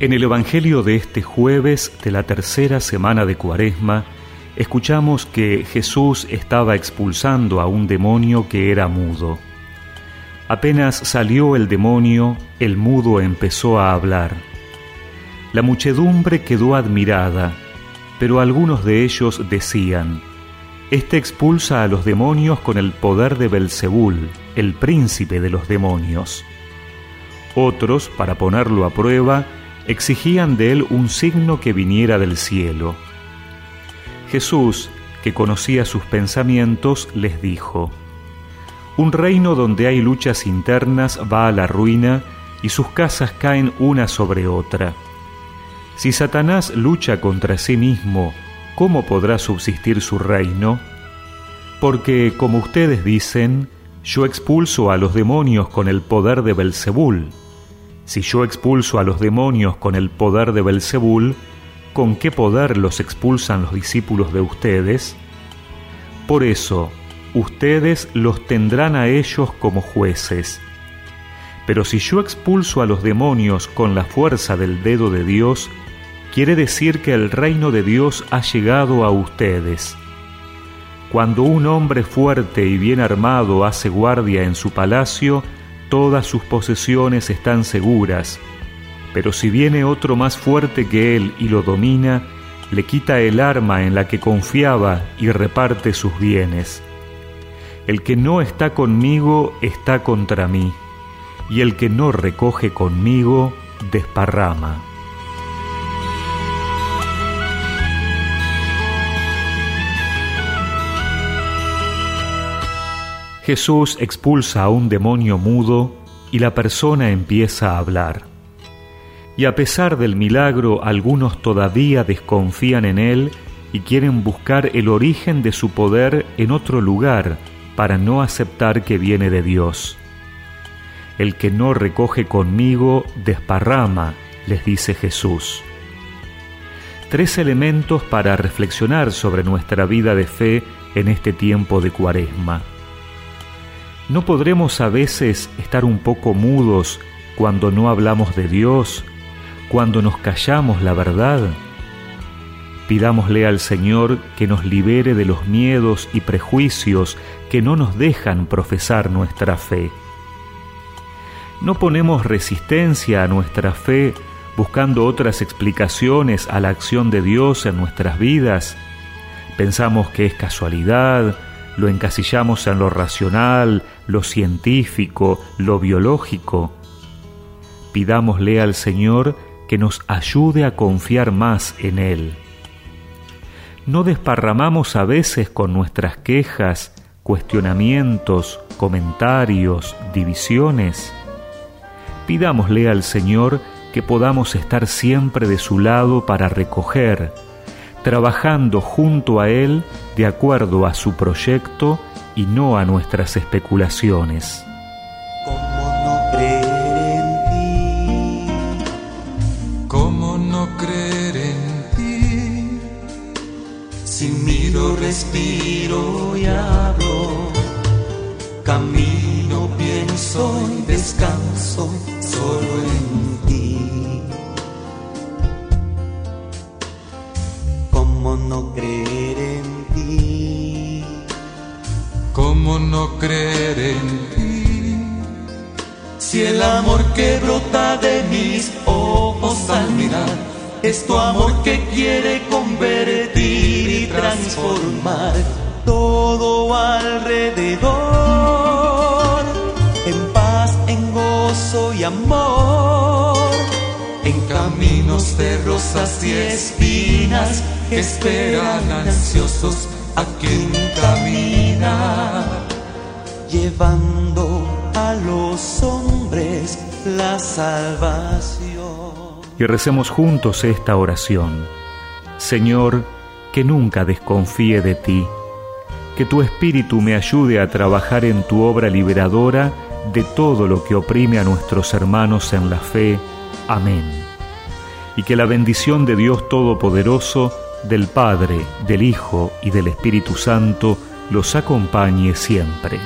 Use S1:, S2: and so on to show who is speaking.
S1: En el Evangelio de este jueves de la tercera semana de Cuaresma, escuchamos que Jesús estaba expulsando a un demonio que era mudo. Apenas salió el demonio, el mudo empezó a hablar. La muchedumbre quedó admirada, pero algunos de ellos decían, Este expulsa a los demonios con el poder de Belzebul, el príncipe de los demonios. Otros, para ponerlo a prueba, exigían de él un signo que viniera del cielo. Jesús, que conocía sus pensamientos, les dijo, Un reino donde hay luchas internas va a la ruina y sus casas caen una sobre otra. Si Satanás lucha contra sí mismo, ¿cómo podrá subsistir su reino? Porque, como ustedes dicen, yo expulso a los demonios con el poder de Belzebul. Si yo expulso a los demonios con el poder de Belzebul, ¿con qué poder los expulsan los discípulos de ustedes? Por eso, ustedes los tendrán a ellos como jueces. Pero si yo expulso a los demonios con la fuerza del dedo de Dios, quiere decir que el reino de Dios ha llegado a ustedes. Cuando un hombre fuerte y bien armado hace guardia en su palacio, todas sus posesiones están seguras, pero si viene otro más fuerte que él y lo domina, le quita el arma en la que confiaba y reparte sus bienes. El que no está conmigo está contra mí, y el que no recoge conmigo desparrama. Jesús expulsa a un demonio mudo y la persona empieza a hablar. Y a pesar del milagro, algunos todavía desconfían en él y quieren buscar el origen de su poder en otro lugar para no aceptar que viene de Dios. El que no recoge conmigo desparrama, les dice Jesús. Tres elementos para reflexionar sobre nuestra vida de fe en este tiempo de cuaresma. ¿No podremos a veces estar un poco mudos cuando no hablamos de Dios, cuando nos callamos la verdad? Pidámosle al Señor que nos libere de los miedos y prejuicios que no nos dejan profesar nuestra fe. No ponemos resistencia a nuestra fe buscando otras explicaciones a la acción de Dios en nuestras vidas. Pensamos que es casualidad, lo encasillamos en lo racional, lo científico, lo biológico. Pidámosle al Señor que nos ayude a confiar más en Él. No desparramamos a veces con nuestras quejas, cuestionamientos, comentarios, divisiones. Pidámosle al Señor que podamos estar siempre de su lado para recoger, trabajando junto a Él de acuerdo a su proyecto y no a nuestras especulaciones.
S2: ¿Cómo no creer en ti?
S3: ¿Cómo no creer en ti?
S2: Si miro, respiro y hablo, camino, pienso y descanso solo en
S3: creer en ti?
S2: Si el amor que brota de mis ojos al mirar es tu amor que quiere convertir y transformar todo alrededor en paz, en gozo y amor, en caminos de rosas y espinas que esperan ansiosos a quien camina, llevando a los hombres la salvación.
S1: Y recemos juntos esta oración. Señor, que nunca desconfíe de ti, que tu Espíritu me ayude a trabajar en tu obra liberadora de todo lo que oprime a nuestros hermanos en la fe. Amén. Y que la bendición de Dios Todopoderoso, del Padre, del Hijo y del Espíritu Santo los acompañe siempre.